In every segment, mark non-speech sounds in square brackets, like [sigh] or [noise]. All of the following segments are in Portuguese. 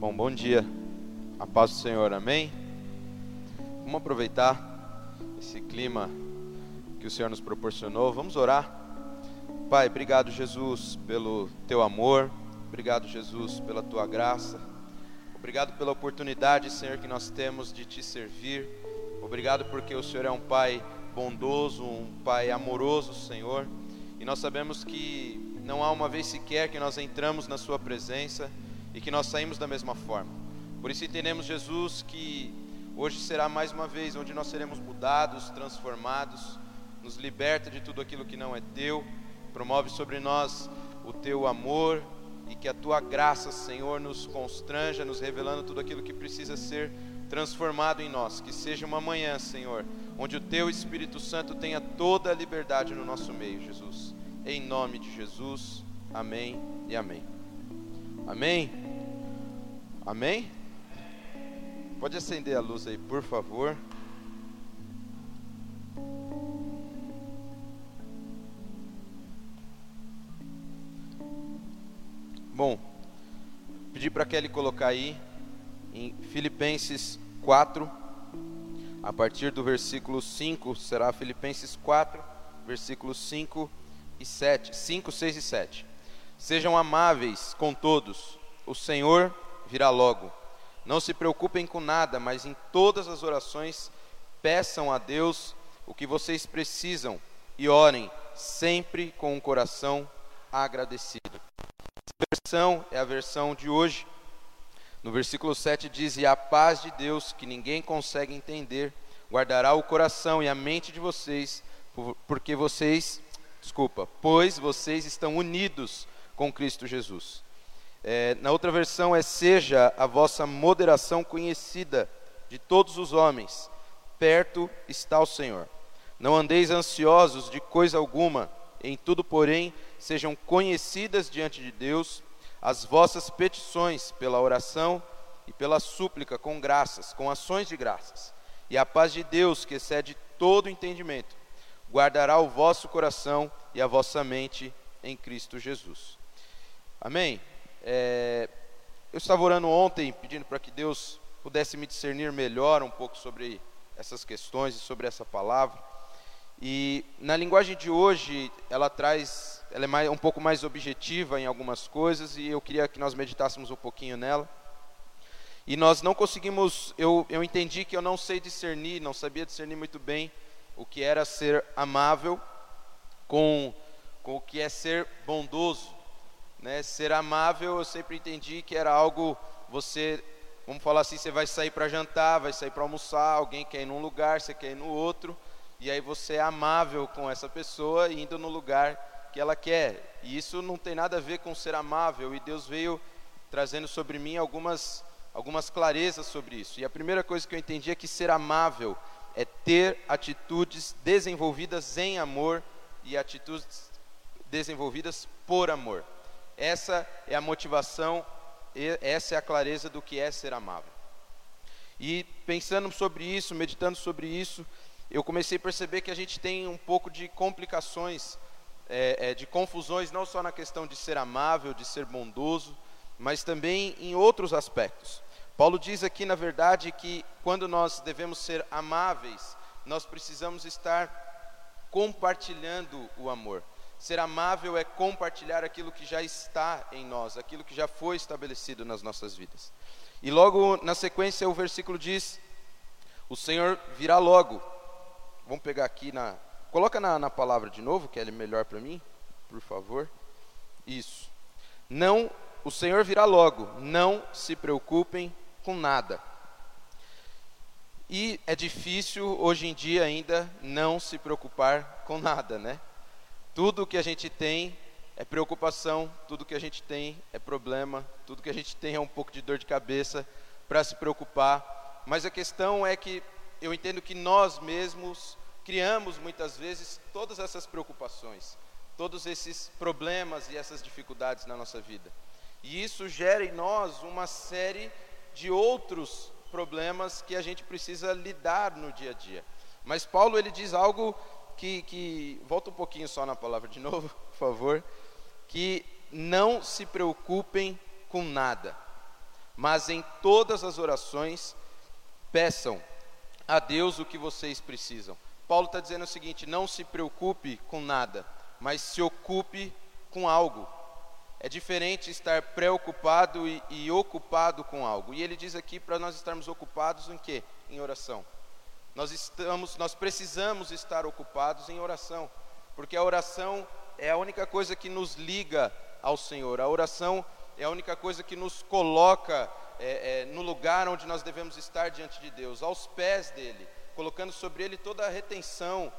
Bom, bom dia. A paz do Senhor, amém? Vamos aproveitar esse clima que o Senhor nos proporcionou. Vamos orar. Pai, obrigado, Jesus, pelo teu amor. Obrigado, Jesus, pela tua graça. Obrigado pela oportunidade, Senhor, que nós temos de te servir. Obrigado porque o Senhor é um Pai bondoso, um Pai amoroso, Senhor. E nós sabemos que não há uma vez sequer que nós entramos na Sua presença e que nós saímos da mesma forma. Por isso entendemos, Jesus, que hoje será mais uma vez onde nós seremos mudados, transformados, nos liberta de tudo aquilo que não é teu, promove sobre nós o teu amor e que a tua graça, Senhor, nos constranja, nos revelando tudo aquilo que precisa ser transformado em nós. Que seja uma manhã, Senhor, onde o teu Espírito Santo tenha toda a liberdade no nosso meio, Jesus. Em nome de Jesus. Amém e amém. Amém? Amém? Pode acender a luz aí, por favor. Bom, pedi para Kelly colocar aí em Filipenses 4, a partir do versículo 5, será Filipenses 4, versículos 5 e 7, 5, 6 e 7. Sejam amáveis com todos, o Senhor virá logo. Não se preocupem com nada, mas em todas as orações peçam a Deus o que vocês precisam e orem sempre com um coração agradecido. Essa versão é a versão de hoje. No versículo 7 diz: E a paz de Deus, que ninguém consegue entender, guardará o coração e a mente de vocês, porque vocês, desculpa, pois vocês estão unidos com Cristo Jesus. É, na outra versão é: Seja a vossa moderação conhecida de todos os homens, perto está o Senhor. Não andeis ansiosos de coisa alguma, em tudo, porém, sejam conhecidas diante de Deus as vossas petições pela oração e pela súplica com graças, com ações de graças. E a paz de Deus, que excede todo entendimento, guardará o vosso coração e a vossa mente em Cristo Jesus. Amém? É, eu estava orando ontem, pedindo para que Deus pudesse me discernir melhor um pouco sobre essas questões e sobre essa palavra. E na linguagem de hoje, ela traz, ela é mais, um pouco mais objetiva em algumas coisas e eu queria que nós meditássemos um pouquinho nela. E nós não conseguimos, eu, eu entendi que eu não sei discernir, não sabia discernir muito bem o que era ser amável com, com o que é ser bondoso. Né? Ser amável, eu sempre entendi que era algo, você, vamos falar assim, você vai sair para jantar, vai sair para almoçar, alguém quer ir num lugar, você quer ir no outro, e aí você é amável com essa pessoa indo no lugar que ela quer. E isso não tem nada a ver com ser amável, e Deus veio trazendo sobre mim algumas, algumas clarezas sobre isso. E a primeira coisa que eu entendi é que ser amável é ter atitudes desenvolvidas em amor e atitudes desenvolvidas por amor. Essa é a motivação, essa é a clareza do que é ser amável. E pensando sobre isso, meditando sobre isso, eu comecei a perceber que a gente tem um pouco de complicações, é, é, de confusões, não só na questão de ser amável, de ser bondoso, mas também em outros aspectos. Paulo diz aqui, na verdade, que quando nós devemos ser amáveis, nós precisamos estar compartilhando o amor. Ser amável é compartilhar aquilo que já está em nós, aquilo que já foi estabelecido nas nossas vidas. E logo na sequência o versículo diz: O Senhor virá logo. Vamos pegar aqui na. Coloca na, na palavra de novo, que é melhor para mim, por favor. Isso. Não, o Senhor virá logo. Não se preocupem com nada. E é difícil hoje em dia ainda não se preocupar com nada, né? Tudo que a gente tem é preocupação, tudo que a gente tem é problema, tudo que a gente tem é um pouco de dor de cabeça para se preocupar. Mas a questão é que eu entendo que nós mesmos criamos muitas vezes todas essas preocupações, todos esses problemas e essas dificuldades na nossa vida. E isso gera em nós uma série de outros problemas que a gente precisa lidar no dia a dia. Mas Paulo ele diz algo que, que volta um pouquinho só na palavra de novo, [laughs] por favor, que não se preocupem com nada, mas em todas as orações peçam a Deus o que vocês precisam. Paulo está dizendo o seguinte: não se preocupe com nada, mas se ocupe com algo. É diferente estar preocupado e, e ocupado com algo. E ele diz aqui para nós estarmos ocupados em quê? Em oração. Nós estamos, nós precisamos estar ocupados em oração, porque a oração é a única coisa que nos liga ao Senhor. A oração é a única coisa que nos coloca é, é, no lugar onde nós devemos estar diante de Deus, aos pés dele, colocando sobre ele toda a retenção,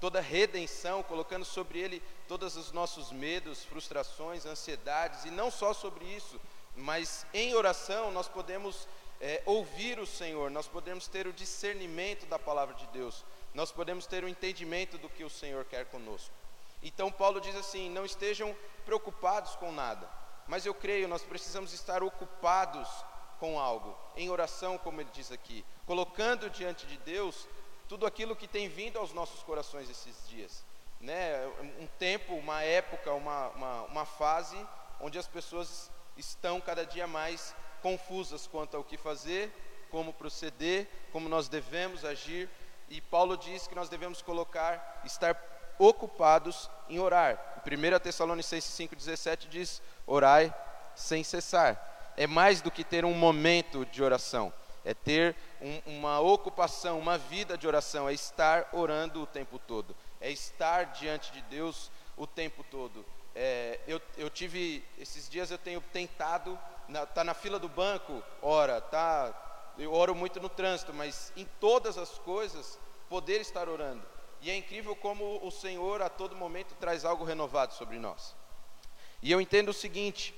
toda a redenção, colocando sobre ele todos os nossos medos, frustrações, ansiedades, e não só sobre isso, mas em oração nós podemos é, ouvir o Senhor, nós podemos ter o discernimento da palavra de Deus, nós podemos ter o entendimento do que o Senhor quer conosco. Então Paulo diz assim: não estejam preocupados com nada, mas eu creio, nós precisamos estar ocupados com algo, em oração, como ele diz aqui, colocando diante de Deus tudo aquilo que tem vindo aos nossos corações esses dias. Né? Um tempo, uma época, uma, uma, uma fase onde as pessoas estão cada dia mais confusas quanto ao que fazer, como proceder, como nós devemos agir. E Paulo diz que nós devemos colocar, estar ocupados em orar. 1 Tessalonicenses 5,17 diz: orai sem cessar é mais do que ter um momento de oração, é ter um, uma ocupação, uma vida de oração, é estar orando o tempo todo, é estar diante de Deus o tempo todo. É, eu, eu tive, esses dias eu tenho tentado, na, tá na fila do banco, ora, tá, eu oro muito no trânsito, mas em todas as coisas, poder estar orando. E é incrível como o Senhor a todo momento traz algo renovado sobre nós. E eu entendo o seguinte,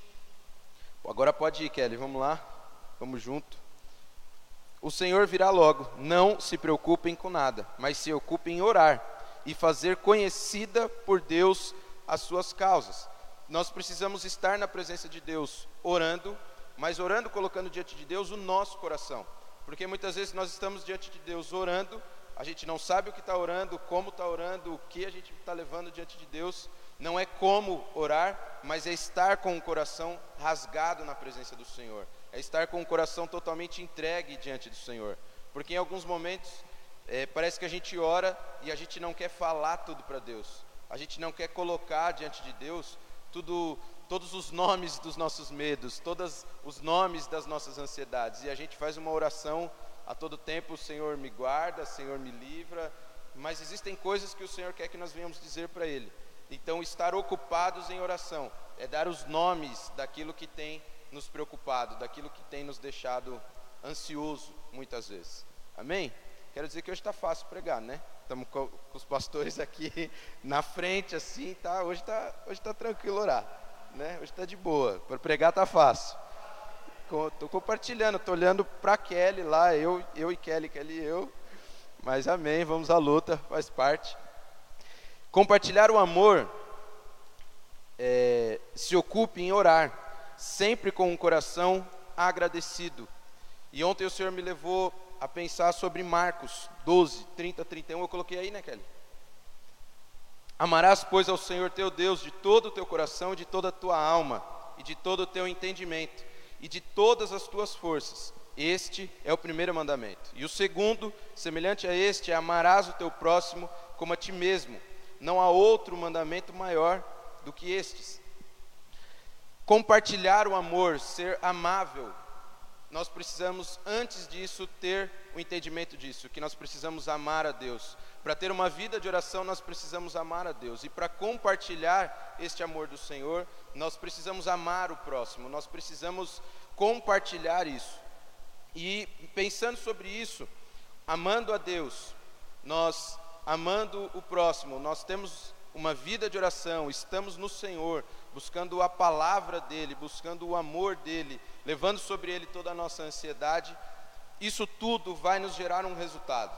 Agora pode ir, Kelly, vamos lá, vamos junto. O Senhor virá logo, não se preocupem com nada, mas se ocupem em orar e fazer conhecida por Deus as suas causas. Nós precisamos estar na presença de Deus, orando, mas orando colocando diante de Deus o nosso coração. Porque muitas vezes nós estamos diante de Deus orando, a gente não sabe o que está orando, como está orando, o que a gente está levando diante de Deus, não é como orar, mas é estar com o coração rasgado na presença do Senhor. É estar com o coração totalmente entregue diante do Senhor. Porque em alguns momentos é, parece que a gente ora e a gente não quer falar tudo para Deus. A gente não quer colocar diante de Deus tudo, todos os nomes dos nossos medos, todos os nomes das nossas ansiedades. E a gente faz uma oração a todo tempo: o Senhor me guarda, o Senhor me livra. Mas existem coisas que o Senhor quer que nós venhamos dizer para Ele. Então, estar ocupados em oração é dar os nomes daquilo que tem nos preocupado, daquilo que tem nos deixado ansioso muitas vezes. Amém? Quero dizer que hoje está fácil pregar, né? Estamos com, os pastores aqui [laughs] na frente, assim, tá? Hoje está hoje tá tranquilo orar, né? Hoje está de boa. Para pregar está fácil. Estou compartilhando, estou olhando para Kelly lá, eu, eu e Kelly, Kelly e eu. Mas amém, vamos à luta, faz parte. Compartilhar o amor, é, se ocupe em orar, sempre com um coração agradecido. E ontem o Senhor me levou a pensar sobre Marcos 12, 30, 31. Eu coloquei aí, né, Kelly? Amarás, pois, ao Senhor teu Deus de todo o teu coração, de toda a tua alma, e de todo o teu entendimento, e de todas as tuas forças. Este é o primeiro mandamento. E o segundo, semelhante a este, é amarás o teu próximo como a ti mesmo não há outro mandamento maior do que estes. Compartilhar o amor, ser amável, nós precisamos, antes disso, ter o entendimento disso, que nós precisamos amar a Deus. Para ter uma vida de oração, nós precisamos amar a Deus. E para compartilhar este amor do Senhor, nós precisamos amar o próximo, nós precisamos compartilhar isso. E pensando sobre isso, amando a Deus, nós amando o próximo, nós temos uma vida de oração, estamos no Senhor, buscando a palavra dEle, buscando o amor dEle, levando sobre Ele toda a nossa ansiedade, isso tudo vai nos gerar um resultado.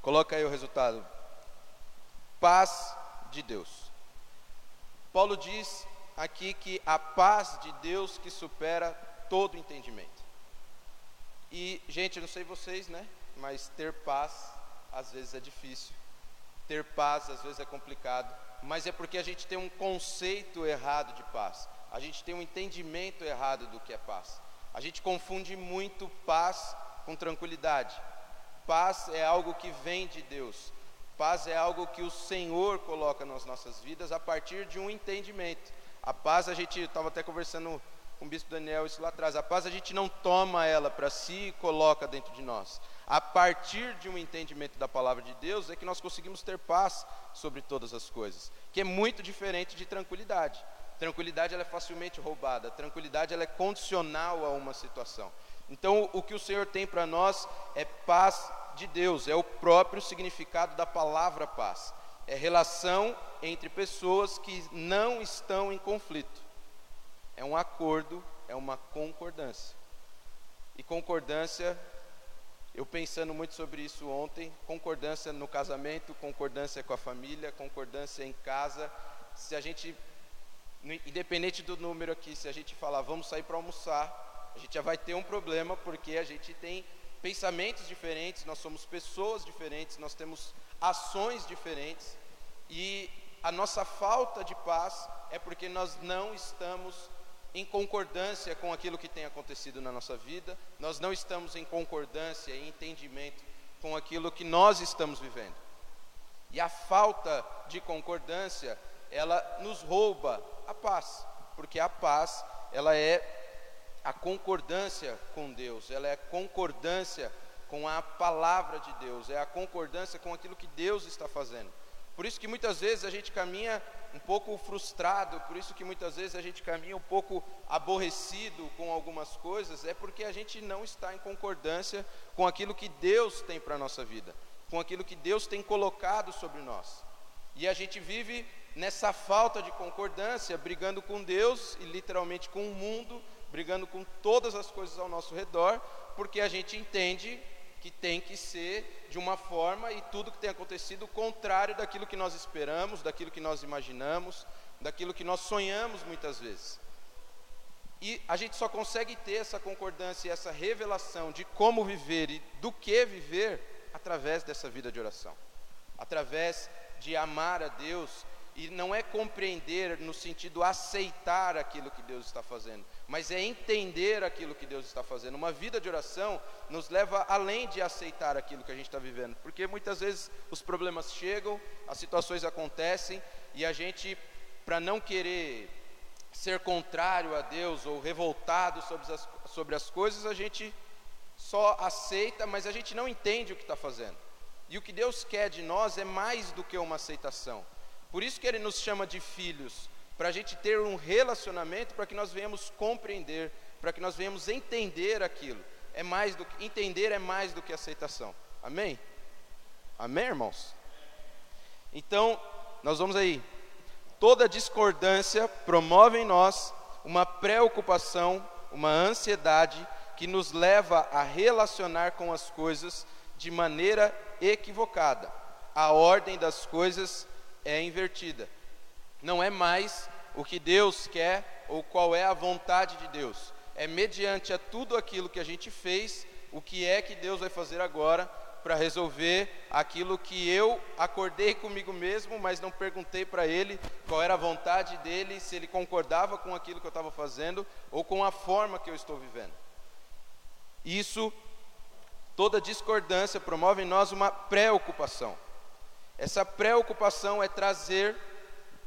Coloca aí o resultado: paz de Deus. Paulo diz aqui que a paz de Deus que supera todo entendimento. E, gente, não sei vocês, né? Mas ter paz às vezes é difícil. Ter paz às vezes é complicado, mas é porque a gente tem um conceito errado de paz. A gente tem um entendimento errado do que é paz. A gente confunde muito paz com tranquilidade. Paz é algo que vem de Deus. Paz é algo que o Senhor coloca nas nossas vidas a partir de um entendimento. A paz, a gente estava até conversando com o bispo Daniel isso lá atrás. A paz a gente não toma ela para si e coloca dentro de nós. A partir de um entendimento da palavra de Deus é que nós conseguimos ter paz sobre todas as coisas, que é muito diferente de tranquilidade. Tranquilidade ela é facilmente roubada, tranquilidade ela é condicional a uma situação. Então, o que o Senhor tem para nós é paz de Deus, é o próprio significado da palavra paz. É relação entre pessoas que não estão em conflito. É um acordo, é uma concordância. E concordância, eu pensando muito sobre isso ontem, concordância no casamento, concordância com a família, concordância em casa. Se a gente, independente do número aqui, se a gente falar vamos sair para almoçar, a gente já vai ter um problema porque a gente tem pensamentos diferentes, nós somos pessoas diferentes, nós temos ações diferentes e a nossa falta de paz é porque nós não estamos em concordância com aquilo que tem acontecido na nossa vida, nós não estamos em concordância e entendimento com aquilo que nós estamos vivendo. E a falta de concordância, ela nos rouba a paz, porque a paz, ela é a concordância com Deus, ela é a concordância com a palavra de Deus, é a concordância com aquilo que Deus está fazendo. Por isso que muitas vezes a gente caminha um pouco frustrado, por isso que muitas vezes a gente caminha um pouco aborrecido com algumas coisas, é porque a gente não está em concordância com aquilo que Deus tem para a nossa vida, com aquilo que Deus tem colocado sobre nós. E a gente vive nessa falta de concordância, brigando com Deus e literalmente com o mundo, brigando com todas as coisas ao nosso redor, porque a gente entende que tem que ser de uma forma e tudo que tem acontecido contrário daquilo que nós esperamos, daquilo que nós imaginamos, daquilo que nós sonhamos muitas vezes. E a gente só consegue ter essa concordância e essa revelação de como viver e do que viver através dessa vida de oração, através de amar a Deus e não é compreender no sentido aceitar aquilo que Deus está fazendo, mas é entender aquilo que Deus está fazendo. Uma vida de oração nos leva além de aceitar aquilo que a gente está vivendo, porque muitas vezes os problemas chegam, as situações acontecem e a gente, para não querer ser contrário a Deus ou revoltado sobre as, sobre as coisas, a gente só aceita, mas a gente não entende o que está fazendo. E o que Deus quer de nós é mais do que uma aceitação. Por isso que ele nos chama de filhos, para a gente ter um relacionamento, para que nós venhamos compreender, para que nós venhamos entender aquilo. É mais do que entender é mais do que aceitação. Amém? Amém, irmãos? Então, nós vamos aí. Toda discordância promove em nós uma preocupação, uma ansiedade que nos leva a relacionar com as coisas de maneira equivocada. A ordem das coisas é invertida. Não é mais o que Deus quer ou qual é a vontade de Deus. É mediante a tudo aquilo que a gente fez, o que é que Deus vai fazer agora para resolver aquilo que eu acordei comigo mesmo, mas não perguntei para ele qual era a vontade dele, se ele concordava com aquilo que eu estava fazendo ou com a forma que eu estou vivendo. Isso, toda discordância promove em nós uma preocupação. Essa preocupação é trazer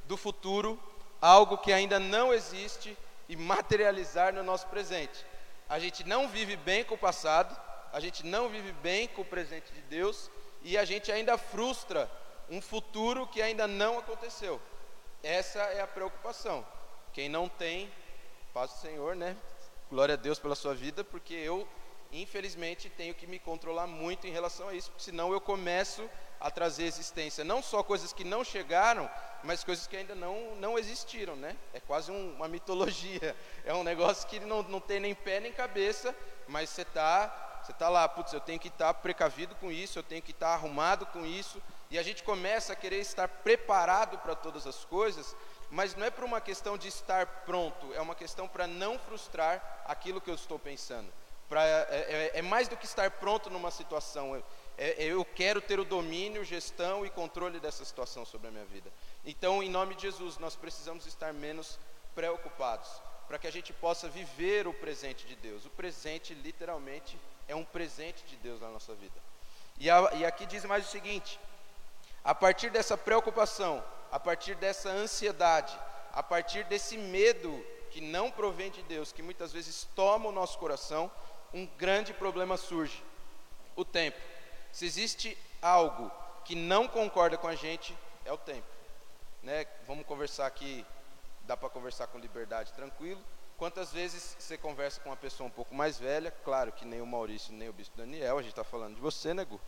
do futuro algo que ainda não existe e materializar no nosso presente. A gente não vive bem com o passado, a gente não vive bem com o presente de Deus e a gente ainda frustra um futuro que ainda não aconteceu. Essa é a preocupação. Quem não tem, paz do Senhor, né? Glória a Deus pela sua vida, porque eu, infelizmente, tenho que me controlar muito em relação a isso, porque senão eu começo a trazer existência, não só coisas que não chegaram, mas coisas que ainda não, não existiram, né? É quase um, uma mitologia, [laughs] é um negócio que não, não tem nem pé nem cabeça, mas você está você tá lá, putz, eu tenho que estar tá precavido com isso, eu tenho que estar tá arrumado com isso, e a gente começa a querer estar preparado para todas as coisas, mas não é por uma questão de estar pronto, é uma questão para não frustrar aquilo que eu estou pensando. Pra, é, é, é mais do que estar pronto numa situação, é, é, eu quero ter o domínio, gestão e controle dessa situação sobre a minha vida. Então, em nome de Jesus, nós precisamos estar menos preocupados. para que a gente possa viver o presente de Deus. O presente, literalmente, é um presente de Deus na nossa vida. E, a, e aqui diz mais o seguinte: a partir dessa preocupação, a partir dessa ansiedade, a partir desse medo que não provém de Deus, que muitas vezes toma o nosso coração, um grande problema surge: o tempo. Se existe algo que não concorda com a gente, é o tempo. Né? Vamos conversar aqui, dá para conversar com liberdade, tranquilo. Quantas vezes você conversa com uma pessoa um pouco mais velha, claro que nem o Maurício, nem o Bispo Daniel, a gente está falando de você, né, Gu?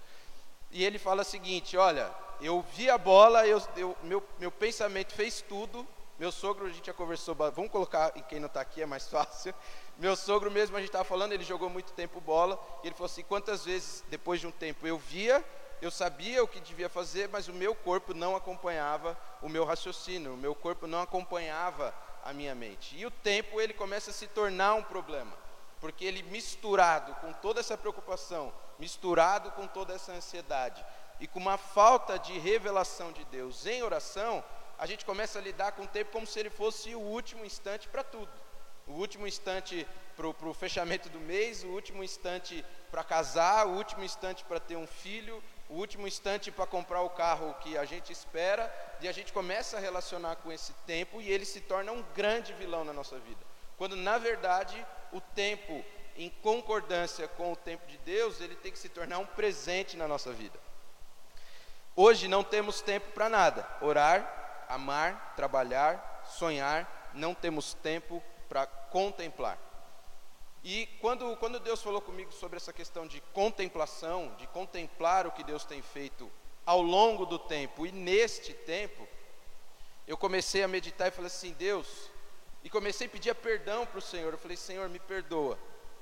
E ele fala o seguinte: Olha, eu vi a bola, eu, eu, meu, meu pensamento fez tudo. Meu sogro, a gente já conversou, vamos colocar em quem não está aqui, é mais [laughs] fácil. Meu sogro mesmo, a gente estava falando, ele jogou muito tempo bola. E ele falou assim: quantas vezes, depois de um tempo, eu via, eu sabia o que devia fazer, mas o meu corpo não acompanhava o meu raciocínio, o meu corpo não acompanhava a minha mente. E o tempo, ele começa a se tornar um problema, porque ele misturado com toda essa preocupação, misturado com toda essa ansiedade e com uma falta de revelação de Deus em oração, a gente começa a lidar com o tempo como se ele fosse o último instante para tudo. O último instante para o fechamento do mês, o último instante para casar, o último instante para ter um filho, o último instante para comprar o carro que a gente espera, e a gente começa a relacionar com esse tempo e ele se torna um grande vilão na nossa vida. Quando na verdade o tempo em concordância com o tempo de Deus, ele tem que se tornar um presente na nossa vida. Hoje não temos tempo para nada. Orar, amar, trabalhar, sonhar, não temos tempo para contemplar. E quando, quando Deus falou comigo sobre essa questão de contemplação, de contemplar o que Deus tem feito ao longo do tempo e neste tempo, eu comecei a meditar e falei assim: Deus, e comecei a pedir perdão para o Senhor. Eu falei: Senhor, me perdoa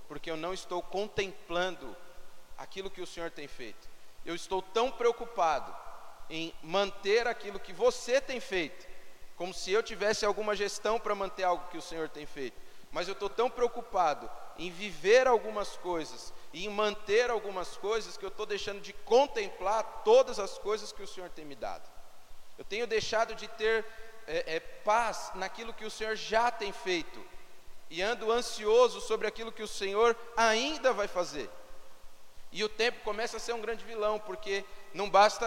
porque eu não estou contemplando aquilo que o Senhor tem feito. Eu estou tão preocupado em manter aquilo que você tem feito, como se eu tivesse alguma gestão para manter algo que o Senhor tem feito. Mas eu estou tão preocupado em viver algumas coisas e em manter algumas coisas que eu estou deixando de contemplar todas as coisas que o Senhor tem me dado. Eu tenho deixado de ter é, é, paz naquilo que o Senhor já tem feito e ando ansioso sobre aquilo que o Senhor ainda vai fazer. E o tempo começa a ser um grande vilão, porque não basta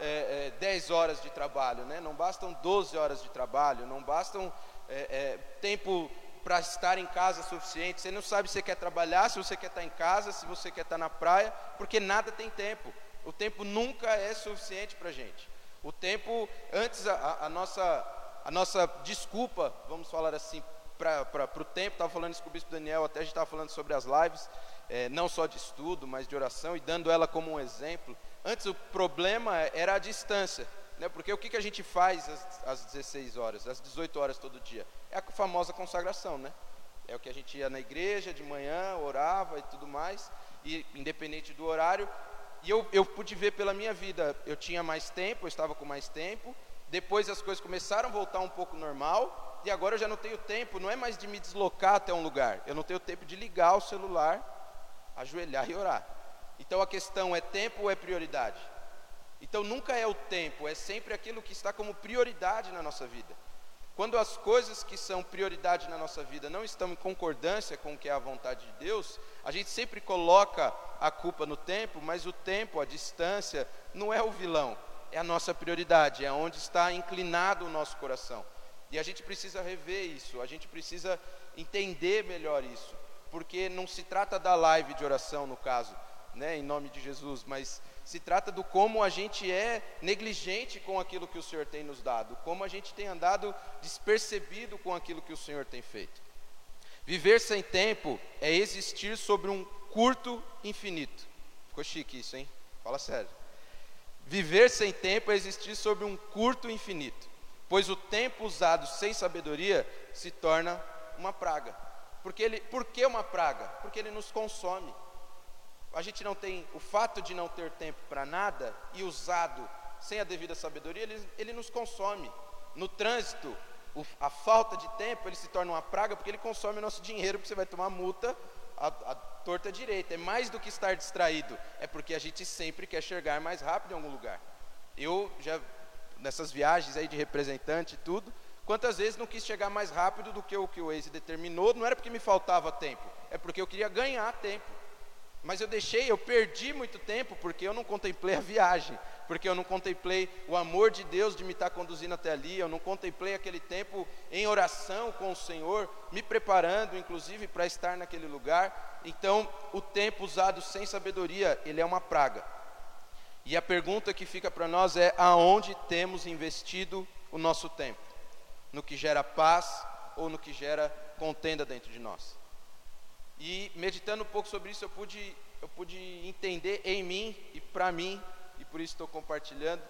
é, é, 10 horas de trabalho, né? não bastam 12 horas de trabalho, não bastam é, é, tempo para estar em casa suficiente. Você não sabe se você quer trabalhar, se você quer estar em casa, se você quer estar na praia, porque nada tem tempo. O tempo nunca é suficiente para a gente. O tempo, antes a, a, nossa, a nossa desculpa, vamos falar assim, para o tempo, estava falando isso com o bispo Daniel, até a gente estava falando sobre as lives, é, não só de estudo, mas de oração, e dando ela como um exemplo. Antes o problema era a distância, né? porque o que, que a gente faz às, às 16 horas, às 18 horas todo dia? É a famosa consagração, né? É o que a gente ia na igreja de manhã, orava e tudo mais, e independente do horário, e eu, eu pude ver pela minha vida, eu tinha mais tempo, eu estava com mais tempo, depois as coisas começaram a voltar um pouco normal, e agora eu já não tenho tempo, não é mais de me deslocar até um lugar, eu não tenho tempo de ligar o celular, ajoelhar e orar. Então a questão é tempo ou é prioridade? Então nunca é o tempo, é sempre aquilo que está como prioridade na nossa vida. Quando as coisas que são prioridade na nossa vida não estão em concordância com o que é a vontade de Deus, a gente sempre coloca a culpa no tempo, mas o tempo, a distância, não é o vilão, é a nossa prioridade, é onde está inclinado o nosso coração. E a gente precisa rever isso, a gente precisa entender melhor isso, porque não se trata da live de oração, no caso, né, em nome de Jesus, mas se trata do como a gente é negligente com aquilo que o Senhor tem nos dado, como a gente tem andado despercebido com aquilo que o Senhor tem feito. Viver sem tempo é existir sobre um curto infinito. Ficou chique isso, hein? Fala sério. Viver sem tempo é existir sobre um curto infinito pois o tempo usado sem sabedoria se torna uma praga. Porque ele, por que uma praga? Porque ele nos consome. A gente não tem o fato de não ter tempo para nada e usado sem a devida sabedoria, ele, ele nos consome. No trânsito, o, a falta de tempo ele se torna uma praga porque ele consome o nosso dinheiro, porque você vai tomar multa a, a torta direita. É mais do que estar distraído, é porque a gente sempre quer chegar mais rápido em algum lugar. Eu já nessas viagens aí de representante e tudo, Quantas vezes não quis chegar mais rápido do que o que o Waze determinou? Não era porque me faltava tempo, é porque eu queria ganhar tempo. Mas eu deixei, eu perdi muito tempo porque eu não contemplei a viagem, porque eu não contemplei o amor de Deus de me estar conduzindo até ali, eu não contemplei aquele tempo em oração com o Senhor, me preparando, inclusive, para estar naquele lugar. Então, o tempo usado sem sabedoria, ele é uma praga. E a pergunta que fica para nós é: aonde temos investido o nosso tempo? No que gera paz ou no que gera contenda dentro de nós? E meditando um pouco sobre isso, eu pude, eu pude entender em mim e para mim, e por isso estou compartilhando,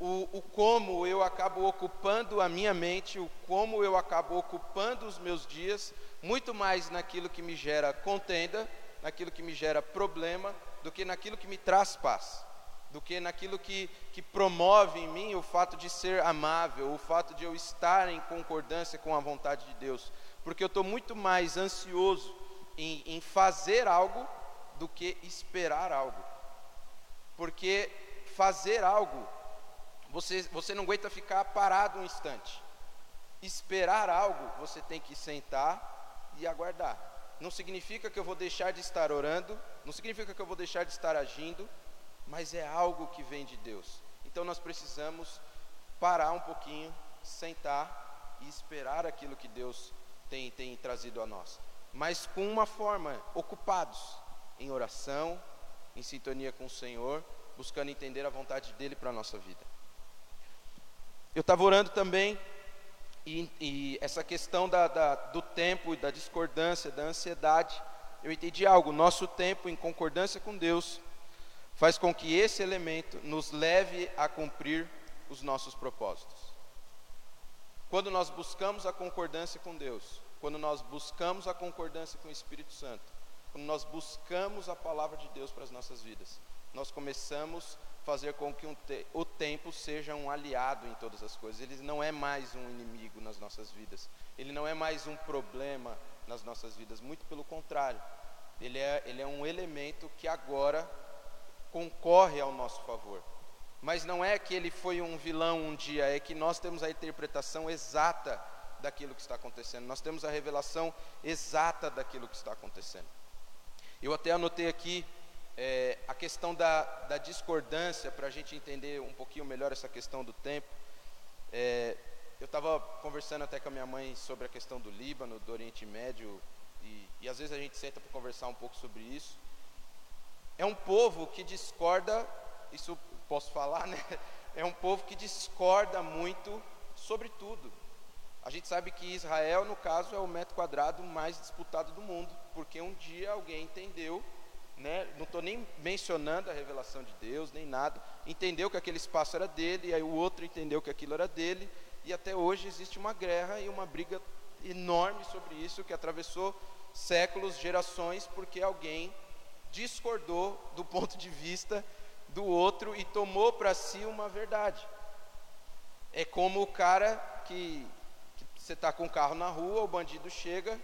o, o, como eu acabo ocupando a minha mente, o como eu acabo ocupando os meus dias, muito mais naquilo que me gera contenda, naquilo que me gera problema, do que naquilo que me traz paz, do que naquilo que, que promove em mim o fato de ser amável, o fato de eu estar em concordância com a vontade de Deus, porque eu estou muito mais ansioso em, em fazer algo do que esperar algo. Porque fazer algo, você, você não aguenta ficar parado um instante. Esperar algo, você tem que sentar e aguardar. Não significa que eu vou deixar de estar orando, não significa que eu vou deixar de estar agindo, mas é algo que vem de Deus. Então nós precisamos parar um pouquinho, sentar e esperar aquilo que Deus tem, tem trazido a nós mas com uma forma, ocupados em oração, em sintonia com o Senhor, buscando entender a vontade dEle para a nossa vida. Eu estava orando também, e, e essa questão da, da, do tempo, da discordância, da ansiedade, eu entendi algo, nosso tempo em concordância com Deus, faz com que esse elemento nos leve a cumprir os nossos propósitos. Quando nós buscamos a concordância com Deus, quando nós buscamos a concordância com o Espírito Santo, quando nós buscamos a palavra de Deus para as nossas vidas, nós começamos a fazer com que um te o tempo seja um aliado em todas as coisas. Ele não é mais um inimigo nas nossas vidas. Ele não é mais um problema nas nossas vidas. Muito pelo contrário. Ele é, ele é um elemento que agora concorre ao nosso favor. Mas não é que ele foi um vilão um dia, é que nós temos a interpretação exata daquilo que está acontecendo, nós temos a revelação exata daquilo que está acontecendo. Eu até anotei aqui é, a questão da, da discordância, para a gente entender um pouquinho melhor essa questão do tempo. É, eu estava conversando até com a minha mãe sobre a questão do Líbano, do Oriente Médio, e, e às vezes a gente senta para conversar um pouco sobre isso. É um povo que discorda, isso posso falar, [laughs] né? É um povo que discorda muito sobre tudo. A gente sabe que Israel, no caso, é o metro quadrado mais disputado do mundo, porque um dia alguém entendeu, né, não estou nem mencionando a revelação de Deus, nem nada, entendeu que aquele espaço era dele, e aí o outro entendeu que aquilo era dele, e até hoje existe uma guerra e uma briga enorme sobre isso, que atravessou séculos, gerações, porque alguém discordou do ponto de vista do outro e tomou para si uma verdade. É como o cara que você está com o carro na rua, o bandido chega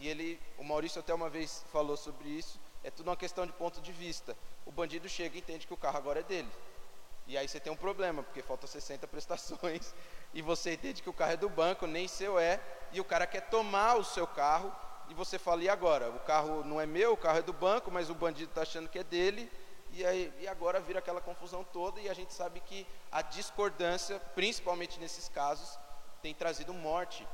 e ele, o Maurício até uma vez falou sobre isso, é tudo uma questão de ponto de vista. O bandido chega e entende que o carro agora é dele. E aí você tem um problema, porque faltam 60 [laughs] prestações e você entende que o carro é do banco, nem seu é, e o cara quer tomar o seu carro e você fala, e agora? O carro não é meu, o carro é do banco, mas o bandido está achando que é dele, e, aí, e agora vira aquela confusão toda, e a gente sabe que a discordância, principalmente nesses casos, tem trazido morte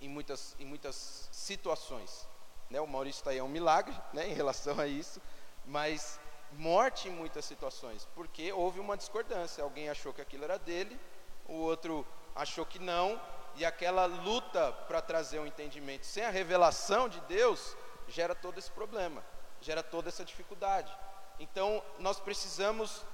em muitas, em muitas situações. Né? O Maurício está aí, é um milagre né, em relação a isso, mas morte em muitas situações, porque houve uma discordância. Alguém achou que aquilo era dele, o outro achou que não, e aquela luta para trazer um entendimento sem a revelação de Deus gera todo esse problema, gera toda essa dificuldade. Então, nós precisamos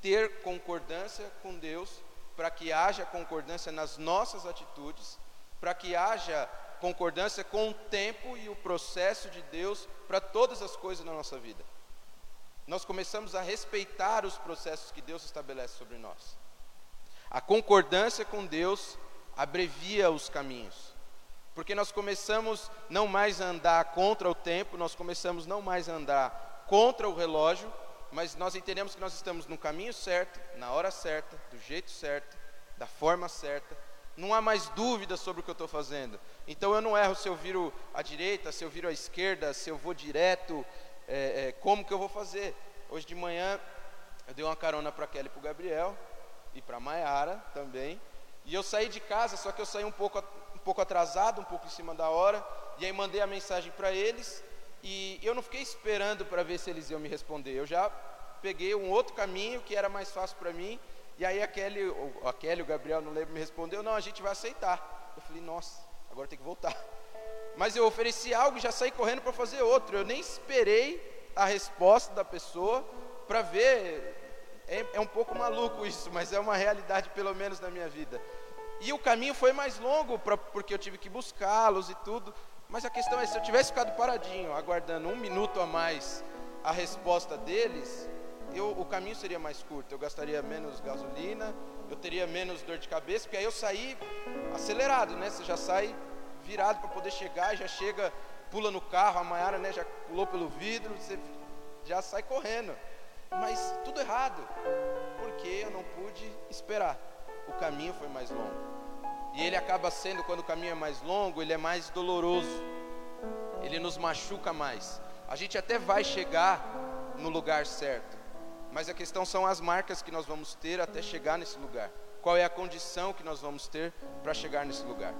ter concordância com Deus para que haja concordância nas nossas atitudes, para que haja concordância com o tempo e o processo de Deus para todas as coisas na nossa vida. Nós começamos a respeitar os processos que Deus estabelece sobre nós. A concordância com Deus abrevia os caminhos. Porque nós começamos não mais a andar contra o tempo, nós começamos não mais a andar contra o relógio, mas nós entendemos que nós estamos no caminho certo, na hora certa, do jeito certo, da forma certa, Não há mais dúvida sobre o que eu estou fazendo. Então eu não erro se eu viro à direita, se eu viro à esquerda, se eu vou direto, é, é, como que eu vou fazer. Hoje de manhã eu dei uma carona para Kelly e para o Gabriel e para Maiara também. E eu saí de casa, só que eu saí um pouco, um pouco atrasado, um pouco em cima da hora. E aí mandei a mensagem para eles. E eu não fiquei esperando para ver se eles iam me responder. Eu já peguei um outro caminho que era mais fácil para mim. E aí a Kelly, a Kelly, o Gabriel, não lembro, me respondeu: Não, a gente vai aceitar. Eu falei: Nossa, agora tem que voltar. Mas eu ofereci algo e já saí correndo para fazer outro. Eu nem esperei a resposta da pessoa para ver. É, é, um pouco maluco isso, mas é uma realidade, pelo menos na minha vida. E o caminho foi mais longo, pra, porque eu tive que buscá-los e tudo. Mas a questão é: se eu tivesse ficado paradinho, aguardando um minuto a mais a resposta deles, eu, o caminho seria mais curto, eu gastaria menos gasolina, eu teria menos dor de cabeça, porque aí eu saí acelerado, né? Você já sai virado para poder chegar, já chega, pula no carro, a Maiara né, já pulou pelo vidro, você já sai correndo. Mas tudo errado, porque eu não pude esperar. O caminho foi mais longo. E ele acaba sendo, quando o caminho é mais longo, ele é mais doloroso. Ele nos machuca mais. A gente até vai chegar no lugar certo, mas a questão são as marcas que nós vamos ter até chegar nesse lugar. Qual é a condição que nós vamos ter para chegar nesse lugar?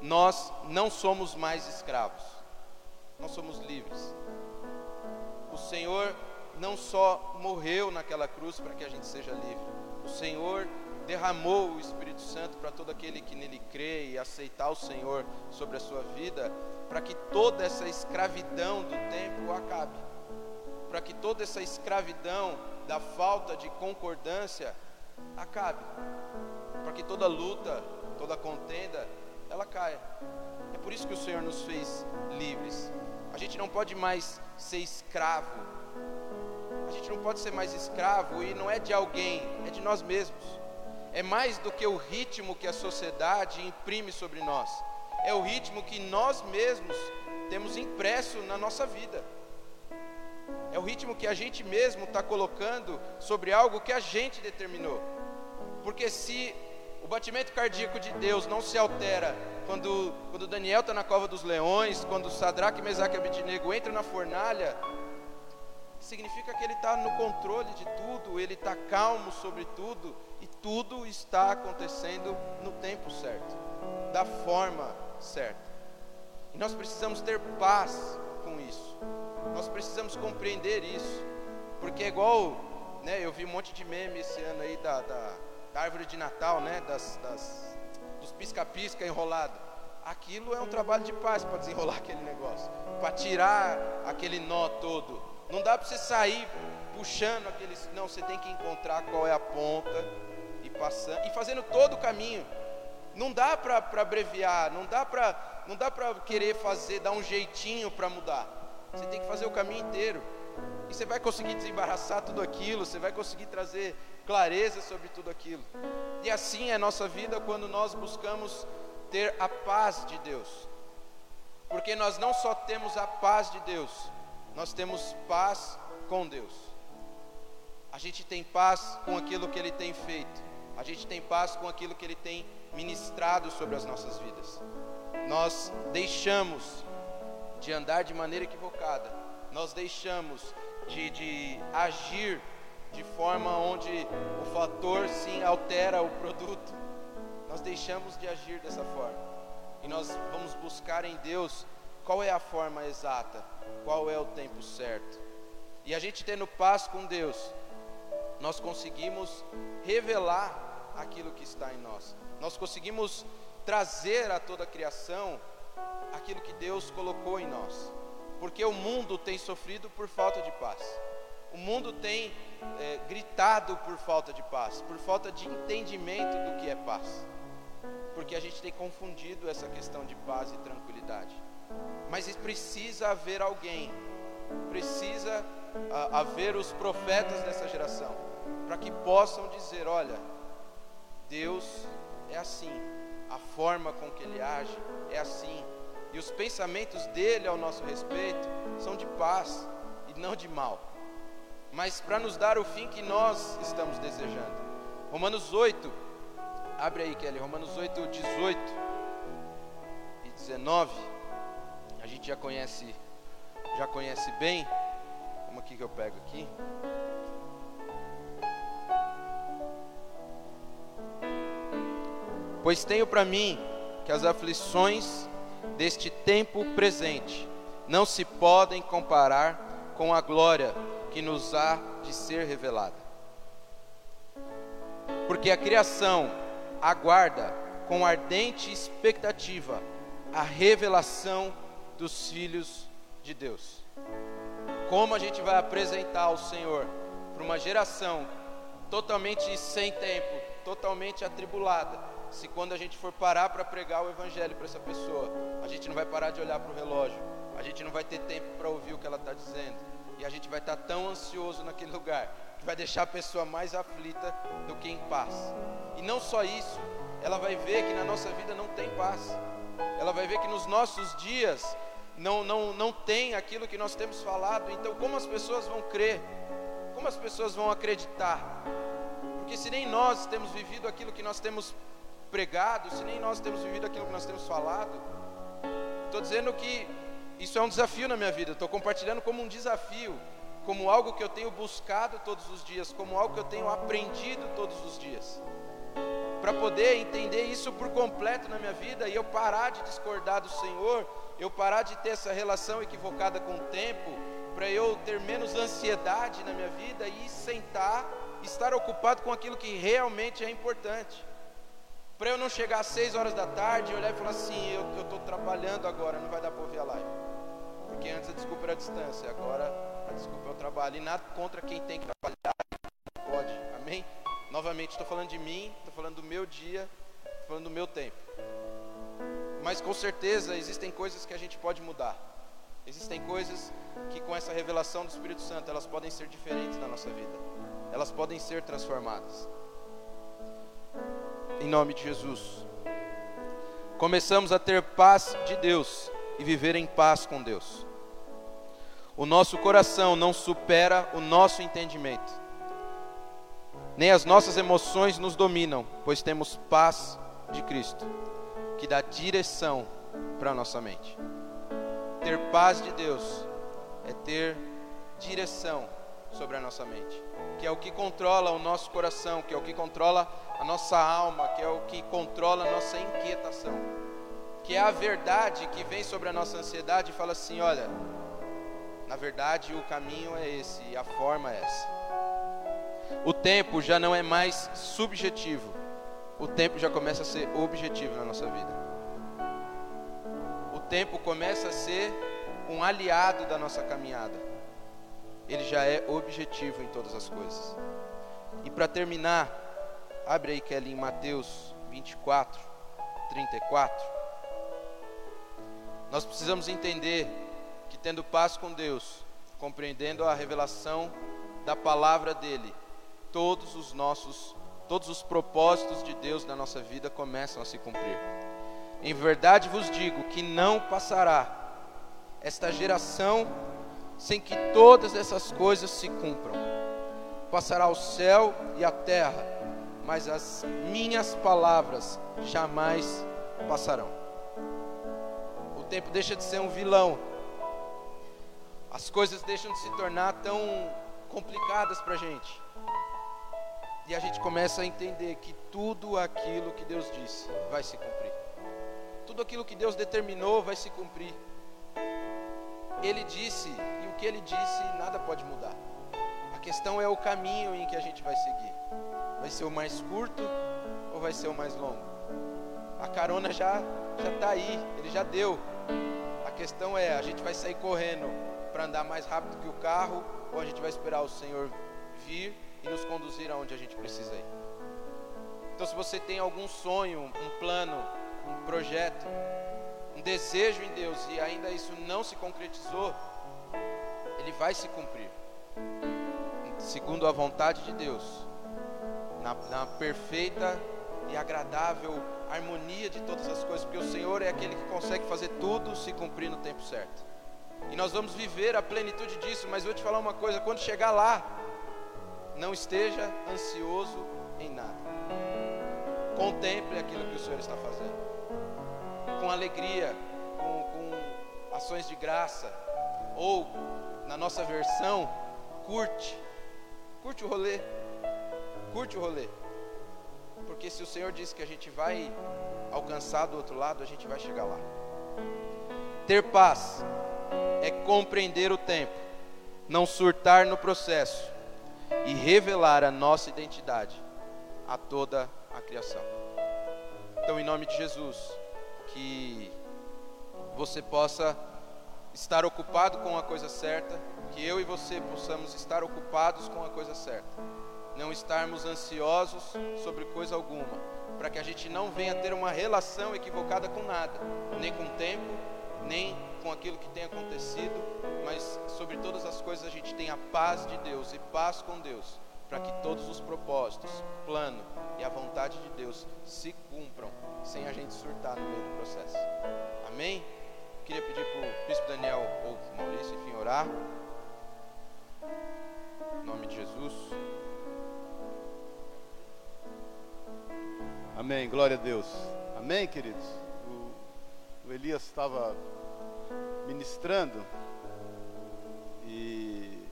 Nós não somos mais escravos, nós somos livres. O Senhor não só morreu naquela cruz para que a gente seja livre, o Senhor derramou o Espírito Santo para todo aquele que nele crê e aceitar o Senhor sobre a sua vida, para que toda essa escravidão do tempo acabe para que toda essa escravidão da falta de concordância acabe, para que toda luta, toda contenda, ela caia. É por isso que o Senhor nos fez livres. A gente não pode mais ser escravo. A gente não pode ser mais escravo e não é de alguém, é de nós mesmos. É mais do que o ritmo que a sociedade imprime sobre nós. É o ritmo que nós mesmos temos impresso na nossa vida. É o ritmo que a gente mesmo está colocando sobre algo que a gente determinou. Porque se o batimento cardíaco de Deus não se altera quando, quando Daniel está na cova dos leões, quando Sadraque, Mesaque e Abednego entram na fornalha, significa que ele está no controle de tudo, ele está calmo sobre tudo tudo está acontecendo no tempo certo, da forma certa. E nós precisamos ter paz com isso. Nós precisamos compreender isso, porque é igual, né, eu vi um monte de meme esse ano aí da, da, da árvore de Natal, né, das, das dos pisca-pisca enrolado. Aquilo é um trabalho de paz para desenrolar [laughs] aquele negócio, para tirar aquele nó todo. Não dá para você sair puxando aqueles, não, você tem que encontrar qual é a ponta passando e fazendo todo o caminho. Não dá para abreviar, não dá para não dá para querer fazer, dar um jeitinho para mudar. Você tem que fazer o caminho inteiro. E você vai conseguir desembaraçar tudo aquilo, você vai conseguir trazer clareza sobre tudo aquilo. E assim é a nossa vida quando nós buscamos ter a paz de Deus. Porque nós não só temos a paz de Deus, nós temos paz com Deus. A gente tem paz com aquilo que Ele tem feito, a gente tem paz com aquilo que Ele tem ministrado sobre as nossas vidas. Nós deixamos de andar de maneira equivocada, nós deixamos de, de agir de forma onde o fator sim altera o produto, nós deixamos de agir dessa forma e nós vamos buscar em Deus qual é a forma exata, qual é o tempo certo. E a gente tendo paz com Deus, nós conseguimos revelar aquilo que está em nós, nós conseguimos trazer a toda a criação aquilo que Deus colocou em nós. Porque o mundo tem sofrido por falta de paz. O mundo tem é, gritado por falta de paz, por falta de entendimento do que é paz. Porque a gente tem confundido essa questão de paz e tranquilidade. Mas precisa haver alguém, precisa a, haver os profetas dessa geração, para que possam dizer: olha, Deus é assim, a forma com que Ele age é assim, e os pensamentos dele ao nosso respeito são de paz e não de mal, mas para nos dar o fim que nós estamos desejando. Romanos 8, Abre aí, Kelly, Romanos 8, 18 e 19. A gente já conhece, já conhece bem. Como aqui que eu pego aqui? Pois tenho para mim que as aflições deste tempo presente não se podem comparar com a glória que nos há de ser revelada. Porque a criação aguarda com ardente expectativa a revelação dos filhos de Deus. Como a gente vai apresentar o Senhor para uma geração totalmente sem tempo, totalmente atribulada, se quando a gente for parar para pregar o Evangelho para essa pessoa, a gente não vai parar de olhar para o relógio, a gente não vai ter tempo para ouvir o que ela está dizendo, e a gente vai estar tá tão ansioso naquele lugar, que vai deixar a pessoa mais aflita do que em paz. E não só isso, ela vai ver que na nossa vida não tem paz, ela vai ver que nos nossos dias não, não, não tem aquilo que nós temos falado, então como as pessoas vão crer? Como as pessoas vão acreditar? Porque se nem nós temos vivido aquilo que nós temos pregado, se nem nós temos vivido aquilo que nós temos falado, estou dizendo que isso é um desafio na minha vida, estou compartilhando como um desafio, como algo que eu tenho buscado todos os dias, como algo que eu tenho aprendido todos os dias, para poder entender isso por completo na minha vida e eu parar de discordar do Senhor, eu parar de ter essa relação equivocada com o tempo, para eu ter menos ansiedade na minha vida e sentar, estar ocupado com aquilo que realmente é importante. Para eu não chegar às 6 horas da tarde e olhar e falar assim, eu estou trabalhando agora, não vai dar para ouvir a live. Porque antes a desculpa era a distância, agora a desculpa é o trabalho. E nada contra quem tem que trabalhar, pode, amém? Novamente, estou falando de mim, estou falando do meu dia, estou falando do meu tempo. Mas com certeza existem coisas que a gente pode mudar. Existem coisas que com essa revelação do Espírito Santo elas podem ser diferentes na nossa vida. Elas podem ser transformadas em nome de Jesus. Começamos a ter paz de Deus e viver em paz com Deus. O nosso coração não supera o nosso entendimento, nem as nossas emoções nos dominam, pois temos paz de Cristo, que dá direção para a nossa mente. Ter paz de Deus é ter direção sobre a nossa mente, que é o que controla o nosso coração, que é o que controla a nossa alma, que é o que controla a nossa inquietação, que é a verdade que vem sobre a nossa ansiedade e fala assim: olha, na verdade o caminho é esse a forma é essa. O tempo já não é mais subjetivo, o tempo já começa a ser objetivo na nossa vida. O tempo começa a ser um aliado da nossa caminhada. Ele já é objetivo em todas as coisas. E para terminar, Abre aí, Kelly, em Mateus 24, 34. Nós precisamos entender que, tendo paz com Deus, compreendendo a revelação da palavra dele, todos os nossos, todos os propósitos de Deus na nossa vida começam a se cumprir. Em verdade vos digo que não passará esta geração sem que todas essas coisas se cumpram. Passará o céu e a terra mas as minhas palavras jamais passarão. O tempo deixa de ser um vilão, as coisas deixam de se tornar tão complicadas para a gente, e a gente começa a entender que tudo aquilo que Deus disse vai se cumprir, tudo aquilo que Deus determinou vai se cumprir. Ele disse, e o que ele disse, nada pode mudar. A questão é o caminho em que a gente vai seguir. Vai ser o mais curto ou vai ser o mais longo? A carona já já está aí, ele já deu. A questão é, a gente vai sair correndo para andar mais rápido que o carro ou a gente vai esperar o Senhor vir e nos conduzir aonde a gente precisa ir? Então, se você tem algum sonho, um plano, um projeto, um desejo em Deus e ainda isso não se concretizou, ele vai se cumprir, segundo a vontade de Deus na, na perfeita e agradável harmonia de todas as coisas, porque o Senhor é aquele que consegue fazer tudo se cumprir no tempo certo. E nós vamos viver a plenitude disso, mas eu vou te falar uma coisa: quando chegar lá, não esteja ansioso em nada. contemple aquilo que o Senhor está fazendo. Com alegria, com, com ações de graça, ou, na nossa versão, curte. Curte o rolê. Curte o rolê. Porque se o Senhor disse que a gente vai alcançar do outro lado, a gente vai chegar lá. Ter paz é compreender o tempo, não surtar no processo e revelar a nossa identidade a toda a criação. Então, em nome de Jesus, que você possa estar ocupado com a coisa certa, que eu e você possamos estar ocupados com a coisa certa, não estarmos ansiosos sobre coisa alguma, para que a gente não venha ter uma relação equivocada com nada, nem com o tempo, nem com aquilo que tem acontecido, mas sobre todas as coisas a gente tem a paz de Deus e paz com Deus, para que todos os propósitos, plano e a vontade de Deus se cumpram, sem a gente surtar no meio do processo. Amém? Queria pedir para o Bispo Daniel ou Maurício, enfim, orar. Em nome de Jesus. Amém, glória a Deus. Amém, queridos. O, o Elias estava ministrando e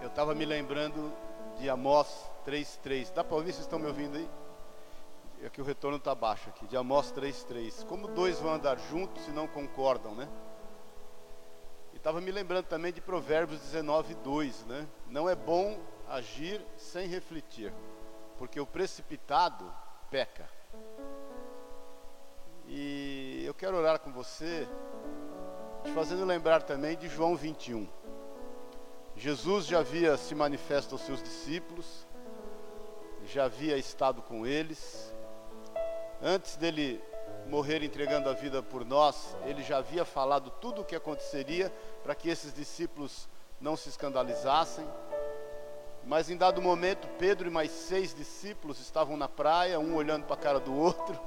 eu estava me lembrando de Amós 3:3. Dá para ouvir? Vocês estão me ouvindo aí? É que o retorno está baixo aqui. De Amós 3:3. Como dois vão andar juntos se não concordam, né? E estava me lembrando também de Provérbios 19:2, né? Não é bom agir sem refletir, porque o precipitado peca. E eu quero orar com você, te fazendo lembrar também de João 21. Jesus já havia se manifestado aos seus discípulos, já havia estado com eles. Antes dele morrer entregando a vida por nós, ele já havia falado tudo o que aconteceria para que esses discípulos não se escandalizassem. Mas em dado momento, Pedro e mais seis discípulos estavam na praia, um olhando para a cara do outro.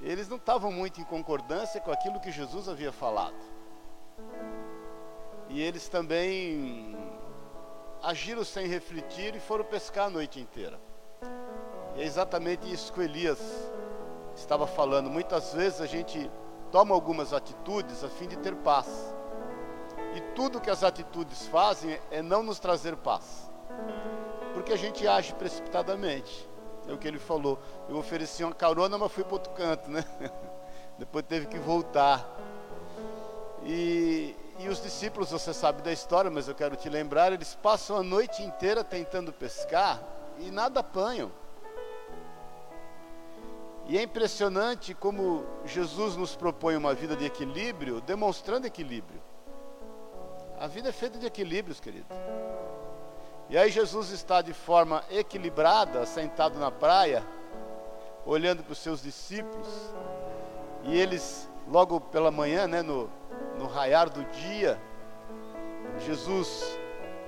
Eles não estavam muito em concordância com aquilo que Jesus havia falado. E eles também agiram sem refletir e foram pescar a noite inteira. E é exatamente isso que Elias estava falando. Muitas vezes a gente toma algumas atitudes a fim de ter paz. E tudo que as atitudes fazem é não nos trazer paz. Porque a gente age precipitadamente. É o que ele falou. Eu ofereci uma carona, mas fui para outro canto, né? [laughs] Depois teve que voltar. E, e os discípulos, você sabe da história, mas eu quero te lembrar, eles passam a noite inteira tentando pescar e nada apanham. E é impressionante como Jesus nos propõe uma vida de equilíbrio, demonstrando equilíbrio. A vida é feita de equilíbrios, querido. E aí Jesus está de forma equilibrada, sentado na praia, olhando para os seus discípulos, e eles, logo pela manhã, né, no, no raiar do dia, Jesus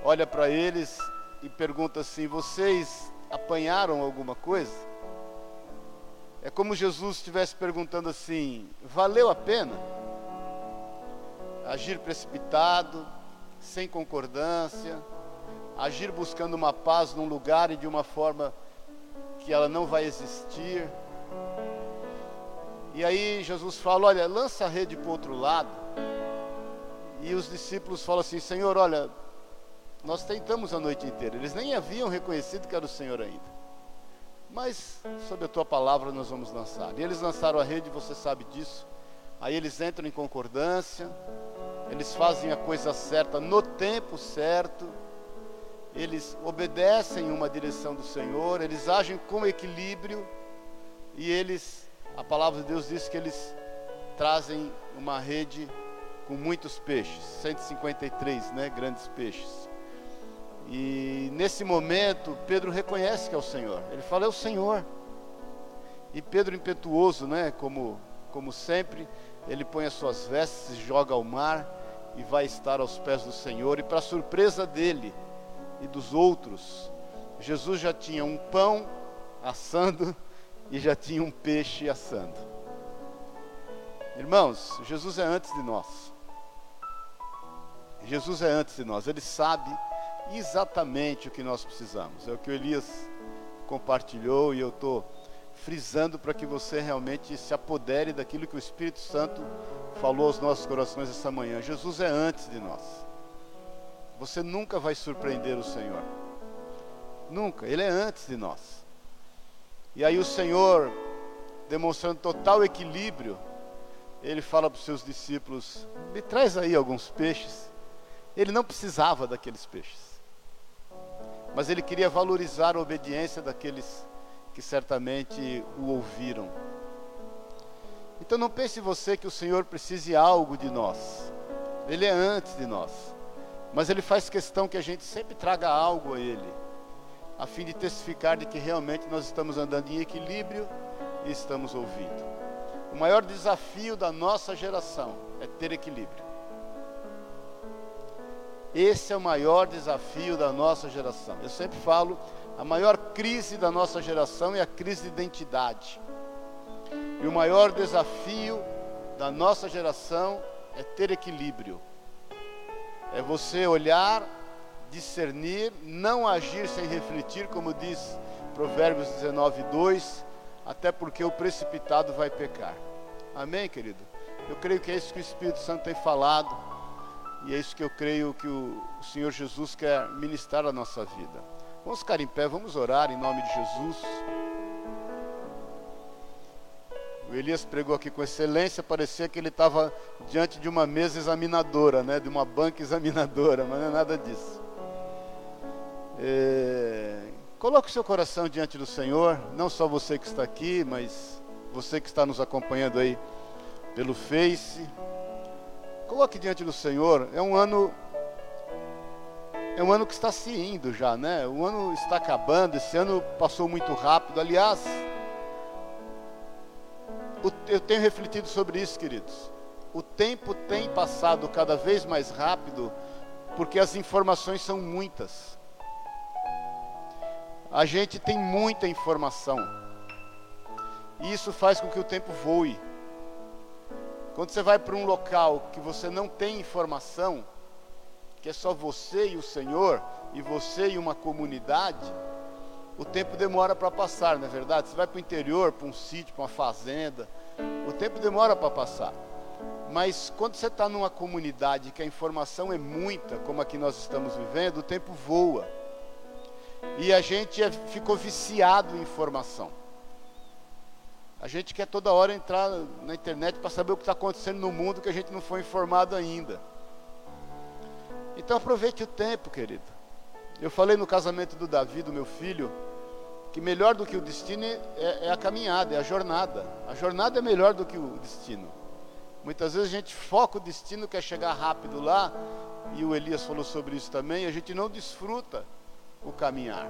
olha para eles e pergunta assim: Vocês apanharam alguma coisa? É como Jesus estivesse perguntando assim: Valeu a pena agir precipitado, sem concordância, agir buscando uma paz num lugar e de uma forma que ela não vai existir. E aí Jesus fala: Olha, lança a rede para o outro lado. E os discípulos falam assim: Senhor, olha, nós tentamos a noite inteira. Eles nem haviam reconhecido que era o Senhor ainda. Mas, sob a tua palavra, nós vamos lançar. E eles lançaram a rede, você sabe disso. Aí eles entram em concordância, eles fazem a coisa certa no tempo certo, eles obedecem uma direção do Senhor, eles agem com equilíbrio e eles, a palavra de Deus diz que eles trazem uma rede com muitos peixes, 153, né, grandes peixes. E nesse momento, Pedro reconhece que é o Senhor. Ele fala: "É o Senhor". E Pedro impetuoso, né, como como sempre, ele põe as suas vestes, joga ao mar e vai estar aos pés do Senhor. E para surpresa dele e dos outros, Jesus já tinha um pão assando e já tinha um peixe assando. Irmãos, Jesus é antes de nós. Jesus é antes de nós. Ele sabe exatamente o que nós precisamos. É o que o Elias compartilhou e eu estou frisando para que você realmente se apodere daquilo que o Espírito Santo falou aos nossos corações essa manhã. Jesus é antes de nós. Você nunca vai surpreender o Senhor. Nunca. Ele é antes de nós. E aí o Senhor, demonstrando total equilíbrio, ele fala para os seus discípulos: Me traz aí alguns peixes. Ele não precisava daqueles peixes. Mas ele queria valorizar a obediência daqueles que certamente o ouviram. Então não pense você que o Senhor precise algo de nós. Ele é antes de nós. Mas ele faz questão que a gente sempre traga algo a ele, a fim de testificar de que realmente nós estamos andando em equilíbrio e estamos ouvindo. O maior desafio da nossa geração é ter equilíbrio. Esse é o maior desafio da nossa geração. Eu sempre falo, a maior crise da nossa geração é a crise de identidade. E o maior desafio da nossa geração é ter equilíbrio. É você olhar, discernir, não agir sem refletir, como diz Provérbios 19, 2, até porque o precipitado vai pecar. Amém, querido? Eu creio que é isso que o Espírito Santo tem falado e é isso que eu creio que o, Senhor Jesus quer ministrar à nossa vida. Vamos ficar em pé, vamos orar em nome de Jesus. O Elias pregou aqui com excelência, parecia que ele estava diante de uma mesa examinadora, né? de uma banca examinadora, mas não é nada disso. É... Coloque o seu coração diante do Senhor, não só você que está aqui, mas você que está nos acompanhando aí pelo Face, Coloque diante do Senhor. É um ano é um ano que está se indo já, né? O ano está acabando, esse ano passou muito rápido. Aliás, eu tenho refletido sobre isso, queridos. O tempo tem passado cada vez mais rápido porque as informações são muitas. A gente tem muita informação. E isso faz com que o tempo voe. Quando você vai para um local que você não tem informação, que é só você e o Senhor, e você e uma comunidade, o tempo demora para passar, não é verdade? Você vai para o interior, para um sítio, para uma fazenda, o tempo demora para passar. Mas quando você está numa comunidade que a informação é muita, como aqui nós estamos vivendo, o tempo voa. E a gente é, ficou viciado em informação. A gente quer toda hora entrar na internet para saber o que está acontecendo no mundo que a gente não foi informado ainda. Então aproveite o tempo, querido. Eu falei no casamento do Davi, do meu filho, que melhor do que o destino é, é a caminhada, é a jornada. A jornada é melhor do que o destino. Muitas vezes a gente foca o destino, quer chegar rápido lá, e o Elias falou sobre isso também, a gente não desfruta o caminhar.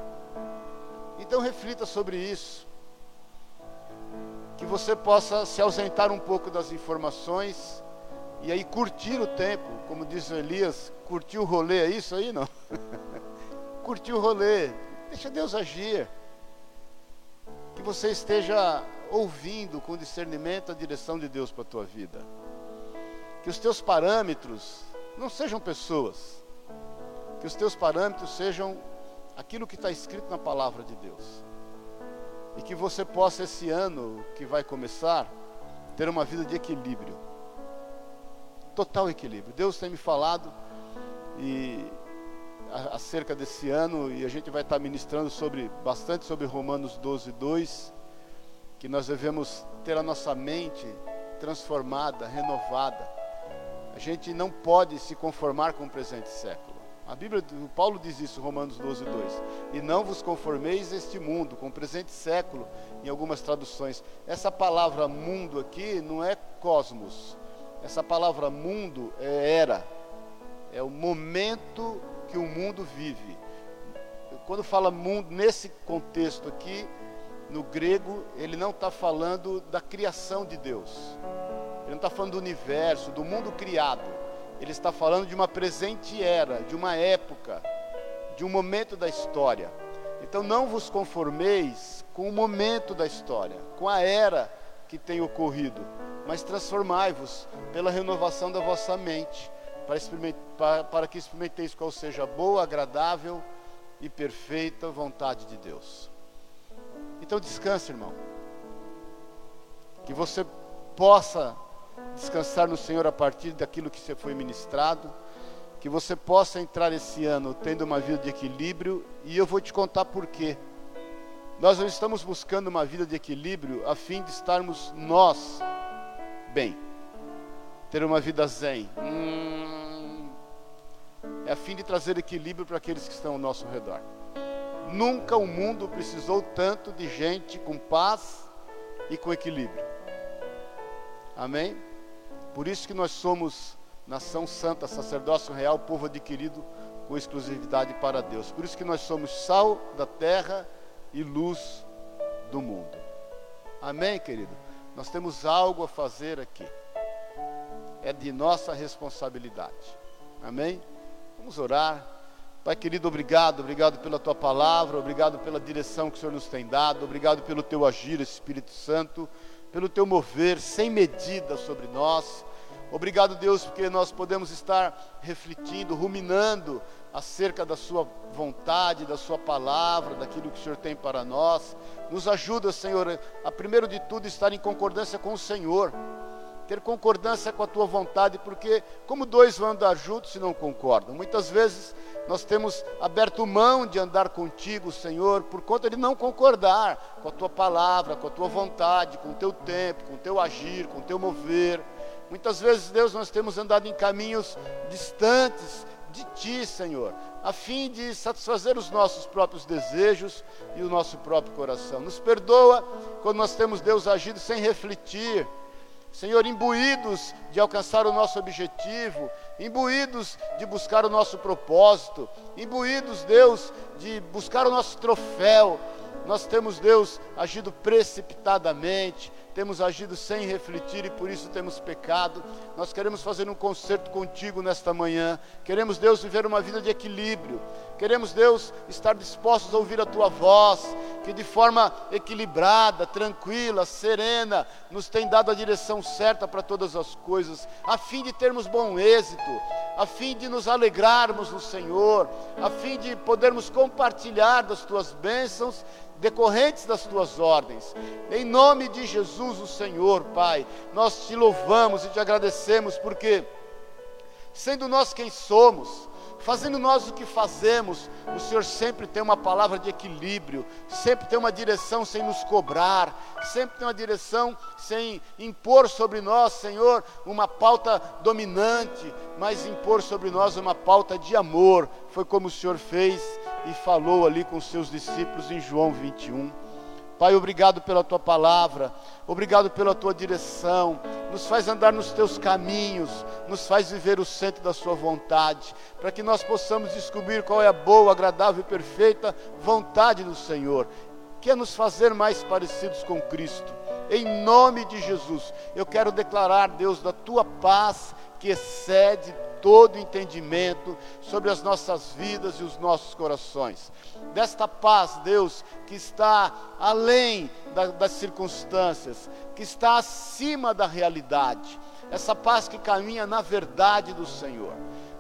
Então reflita sobre isso que você possa se ausentar um pouco das informações e aí curtir o tempo, como diz o Elias, curtir o rolê, é isso aí não? [laughs] curtir o rolê, deixa Deus agir. Que você esteja ouvindo com discernimento a direção de Deus para a tua vida. Que os teus parâmetros não sejam pessoas, que os teus parâmetros sejam aquilo que está escrito na palavra de Deus e que você possa esse ano que vai começar ter uma vida de equilíbrio. Total equilíbrio. Deus tem me falado e acerca desse ano e a gente vai estar ministrando sobre bastante sobre Romanos 12, 2, que nós devemos ter a nossa mente transformada, renovada. A gente não pode se conformar com o presente século. A Bíblia, o Paulo diz isso, Romanos 12, 2. E não vos conformeis este mundo, com o presente século, em algumas traduções. Essa palavra mundo aqui não é cosmos. Essa palavra mundo é era. É o momento que o mundo vive. Quando fala mundo, nesse contexto aqui, no grego, ele não está falando da criação de Deus. Ele não está falando do universo, do mundo criado ele está falando de uma presente era, de uma época, de um momento da história. Então não vos conformeis com o momento da história, com a era que tem ocorrido, mas transformai-vos pela renovação da vossa mente, para, para, para que experimenteis qual seja a boa, agradável e perfeita vontade de Deus. Então descanse, irmão. que você possa descansar no Senhor a partir daquilo que você foi ministrado, que você possa entrar esse ano tendo uma vida de equilíbrio, e eu vou te contar por quê. Nós não estamos buscando uma vida de equilíbrio a fim de estarmos nós bem, ter uma vida zen. Hum, é a fim de trazer equilíbrio para aqueles que estão ao nosso redor. Nunca o mundo precisou tanto de gente com paz e com equilíbrio. Amém? Por isso que nós somos nação santa, sacerdócio real, povo adquirido com exclusividade para Deus. Por isso que nós somos sal da terra e luz do mundo. Amém, querido? Nós temos algo a fazer aqui. É de nossa responsabilidade. Amém? Vamos orar. Pai querido, obrigado, obrigado pela tua palavra, obrigado pela direção que o Senhor nos tem dado, obrigado pelo teu agir, Espírito Santo, pelo teu mover sem medida sobre nós. Obrigado, Deus, porque nós podemos estar refletindo, ruminando acerca da Sua vontade, da Sua palavra, daquilo que o Senhor tem para nós. Nos ajuda, Senhor, a primeiro de tudo estar em concordância com o Senhor ter concordância com a tua vontade, porque como dois vão andar juntos se não concordam? Muitas vezes nós temos aberto mão de andar contigo, Senhor, por conta de não concordar com a tua palavra, com a tua vontade, com o teu tempo, com o teu agir, com o teu mover. Muitas vezes, Deus, nós temos andado em caminhos distantes de ti, Senhor, a fim de satisfazer os nossos próprios desejos e o nosso próprio coração. Nos perdoa quando nós temos, Deus, agido sem refletir Senhor, imbuídos de alcançar o nosso objetivo, imbuídos de buscar o nosso propósito, imbuídos, Deus, de buscar o nosso troféu, nós temos, Deus, agido precipitadamente, temos agido sem refletir e por isso temos pecado. Nós queremos fazer um concerto contigo nesta manhã. Queremos, Deus, viver uma vida de equilíbrio. Queremos, Deus, estar dispostos a ouvir a tua voz, que de forma equilibrada, tranquila, serena, nos tem dado a direção certa para todas as coisas, a fim de termos bom êxito, a fim de nos alegrarmos no Senhor, a fim de podermos compartilhar das tuas bênçãos decorrentes das tuas ordens. Em nome de Jesus, o Senhor, Pai, nós te louvamos e te agradecemos porque, sendo nós quem somos, fazendo nós o que fazemos, o Senhor sempre tem uma palavra de equilíbrio, sempre tem uma direção sem nos cobrar, sempre tem uma direção sem impor sobre nós, Senhor, uma pauta dominante, mas impor sobre nós uma pauta de amor. Foi como o Senhor fez e falou ali com seus discípulos em João 21. Pai, obrigado pela tua palavra, obrigado pela tua direção, nos faz andar nos teus caminhos, nos faz viver o centro da Sua vontade, para que nós possamos descobrir qual é a boa, agradável e perfeita vontade do Senhor, que é nos fazer mais parecidos com Cristo. Em nome de Jesus, eu quero declarar, Deus, da tua paz que excede todo entendimento sobre as nossas vidas e os nossos corações. Desta paz, Deus, que está além da, das circunstâncias, que está acima da realidade, essa paz que caminha na verdade do Senhor.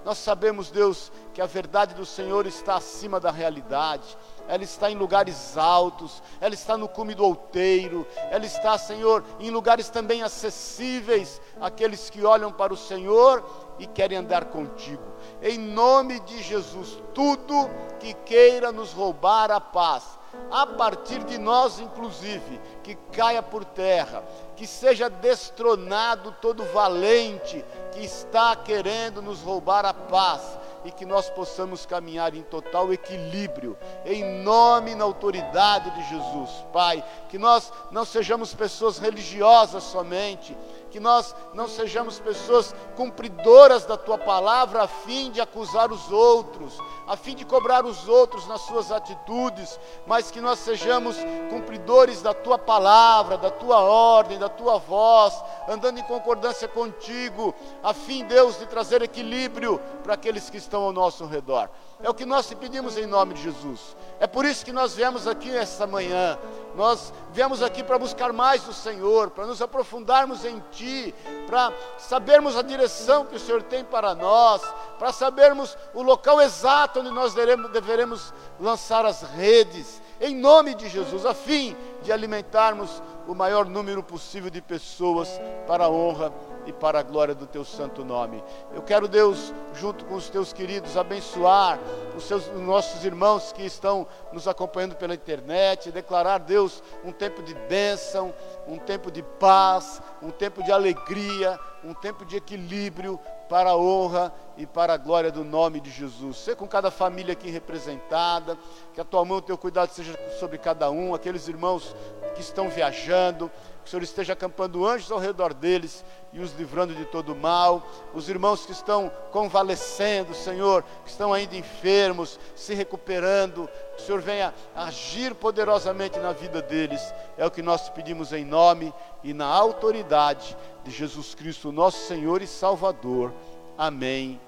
Nós sabemos, Deus, que a verdade do Senhor está acima da realidade, ela está em lugares altos, ela está no cume do outeiro, ela está, Senhor, em lugares também acessíveis àqueles que olham para o Senhor e querem andar contigo. Em nome de Jesus, tudo que queira nos roubar a paz, a partir de nós, inclusive, que caia por terra, que seja destronado todo valente que está querendo nos roubar a paz e que nós possamos caminhar em total equilíbrio, em nome e na autoridade de Jesus, Pai. Que nós não sejamos pessoas religiosas somente, que nós não sejamos pessoas cumpridoras da tua palavra a fim de acusar os outros, a fim de cobrar os outros nas suas atitudes, mas que nós sejamos cumpridores da tua palavra, da tua ordem, da tua voz, andando em concordância contigo, a fim, Deus, de trazer equilíbrio para aqueles que estão ao nosso redor. É o que nós te pedimos em nome de Jesus. É por isso que nós viemos aqui essa manhã. Nós viemos aqui para buscar mais do Senhor, para nos aprofundarmos em Ti, para sabermos a direção que o Senhor tem para nós, para sabermos o local exato onde nós deveremos lançar as redes em nome de Jesus, a fim de alimentarmos o maior número possível de pessoas para a honra e para a glória do teu santo nome. Eu quero, Deus, junto com os teus queridos, abençoar os, seus, os nossos irmãos que estão nos acompanhando pela internet, declarar, Deus, um tempo de bênção, um tempo de paz, um tempo de alegria, um tempo de equilíbrio para a honra e para a glória do nome de Jesus. Ser com cada família aqui representada, que a tua mão, o teu cuidado seja sobre cada um, aqueles irmãos que estão viajando, que o Senhor esteja acampando anjos ao redor deles e os livrando de todo mal. Os irmãos que estão convalescendo, Senhor, que estão ainda enfermos, se recuperando, que o Senhor venha agir poderosamente na vida deles. É o que nós pedimos em nome e na autoridade de Jesus Cristo, nosso Senhor e Salvador. Amém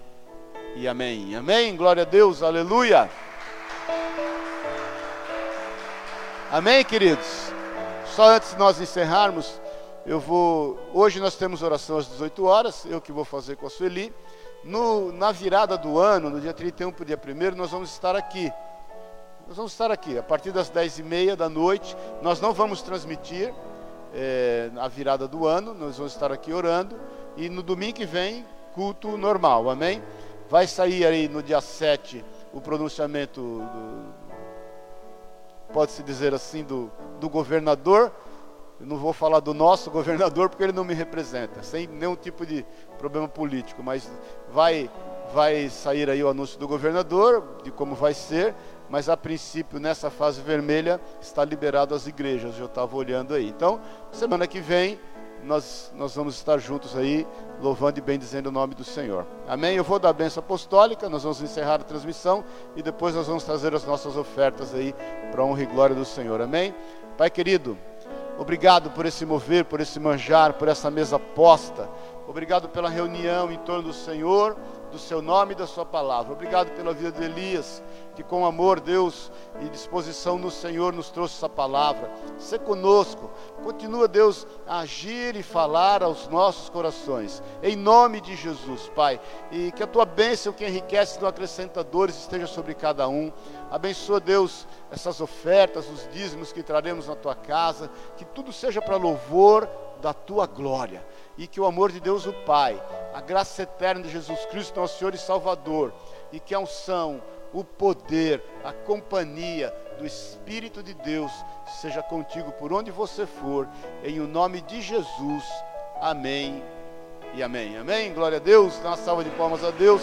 e amém. Amém. Glória a Deus. Aleluia. Amém, queridos. Só antes de nós encerrarmos, eu vou. Hoje nós temos oração às 18 horas, eu que vou fazer com a Sueli. No, na virada do ano, no dia 31 para o dia 1, nós vamos estar aqui. Nós vamos estar aqui, a partir das 10h30 da noite. Nós não vamos transmitir é, a virada do ano, nós vamos estar aqui orando. E no domingo que vem, culto normal, amém? Vai sair aí no dia 7 o pronunciamento do, pode-se dizer assim, do, do governador. Eu não vou falar do nosso governador porque ele não me representa, sem nenhum tipo de problema político, mas vai, vai sair aí o anúncio do governador, de como vai ser, mas a princípio, nessa fase vermelha, está liberado as igrejas, eu estava olhando aí. Então, semana que vem, nós, nós vamos estar juntos aí, louvando e bendizendo o nome do Senhor. Amém? Eu vou dar a benção apostólica, nós vamos encerrar a transmissão e depois nós vamos trazer as nossas ofertas aí para a honra e glória do Senhor. Amém? Pai querido, obrigado por esse mover, por esse manjar, por essa mesa posta. Obrigado pela reunião em torno do Senhor, do seu nome e da sua palavra. Obrigado pela vida de Elias que com amor, Deus, e disposição no Senhor nos trouxe essa palavra. Ser conosco, continua, Deus, a agir e falar aos nossos corações, em nome de Jesus, Pai. E que a tua bênção, que enriquece no acrescentadores, esteja sobre cada um. Abençoa, Deus, essas ofertas, os dízimos que traremos na tua casa, que tudo seja para louvor da tua glória. E que o amor de Deus, o Pai, a graça eterna de Jesus Cristo, nosso Senhor e Salvador, e que a unção, o poder, a companhia do Espírito de Deus seja contigo por onde você for, em o nome de Jesus. Amém e amém. Amém. Glória a Deus. Dá uma salva de palmas a Deus.